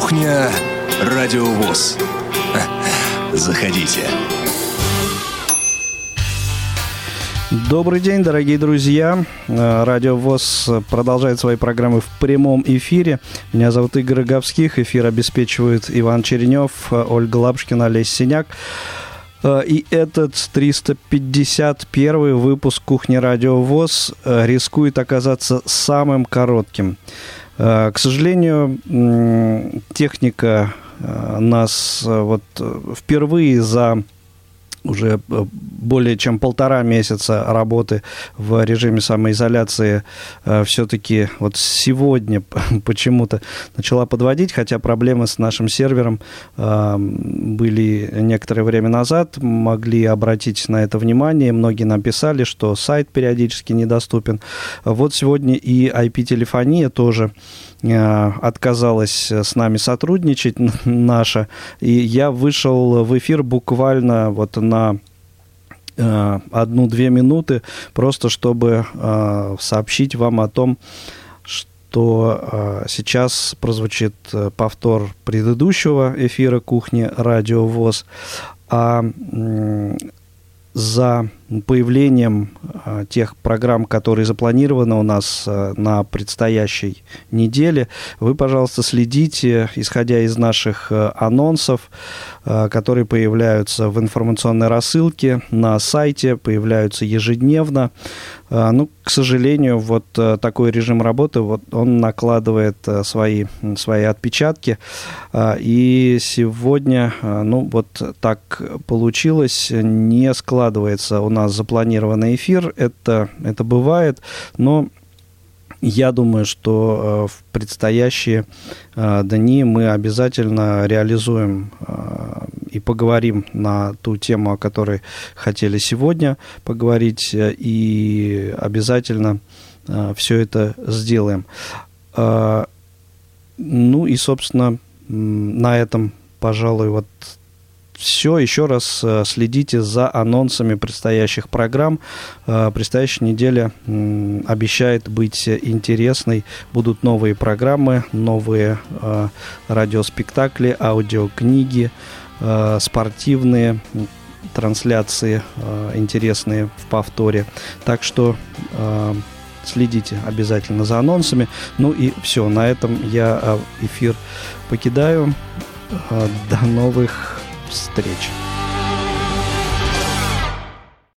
Кухня Радиовоз. Заходите. Добрый день, дорогие друзья. Э, Радио ВОЗ продолжает свои программы в прямом эфире. Меня зовут Игорь Говских. Эфир обеспечивает Иван Черенев, э, Ольга Лапшкина, Олесь Синяк. Э, и этот 351 выпуск «Кухни Радио ВОЗ» рискует оказаться самым коротким. К сожалению, техника нас вот впервые за уже э, более чем полтора месяца работы в режиме самоизоляции э, все-таки вот сегодня почему-то начала подводить, хотя проблемы с нашим сервером были некоторое время назад, могли обратить на это внимание, многие нам писали, что сайт периодически недоступен. Вот сегодня и IP-телефония тоже Э, отказалась с нами сотрудничать наша, и я вышел в эфир буквально вот на э, одну-две минуты, просто чтобы э, сообщить вам о том, что сейчас прозвучит повтор предыдущего эфира кухни Радио ВОЗ, а за появлением а, тех программ, которые запланированы у нас а, на предстоящей неделе, вы, пожалуйста, следите, исходя из наших а, анонсов, которые появляются в информационной рассылке на сайте, появляются ежедневно. Ну, к сожалению, вот такой режим работы, вот он накладывает свои, свои отпечатки. И сегодня, ну, вот так получилось, не складывается у нас нас запланированный эфир, это, это бывает, но я думаю, что э, в предстоящие э, дни мы обязательно реализуем э, и поговорим на ту тему, о которой хотели сегодня поговорить, и обязательно все это сделаем. Ну и, собственно, на этом, пожалуй, вот все. Еще раз э, следите за анонсами предстоящих программ. Э, предстоящая неделя обещает быть интересной. Будут новые программы, новые э, радиоспектакли, аудиокниги, спортивные трансляции интересные в повторе. Так что следите обязательно за анонсами. Ну и все, на этом я эфир покидаю. До новых встреч!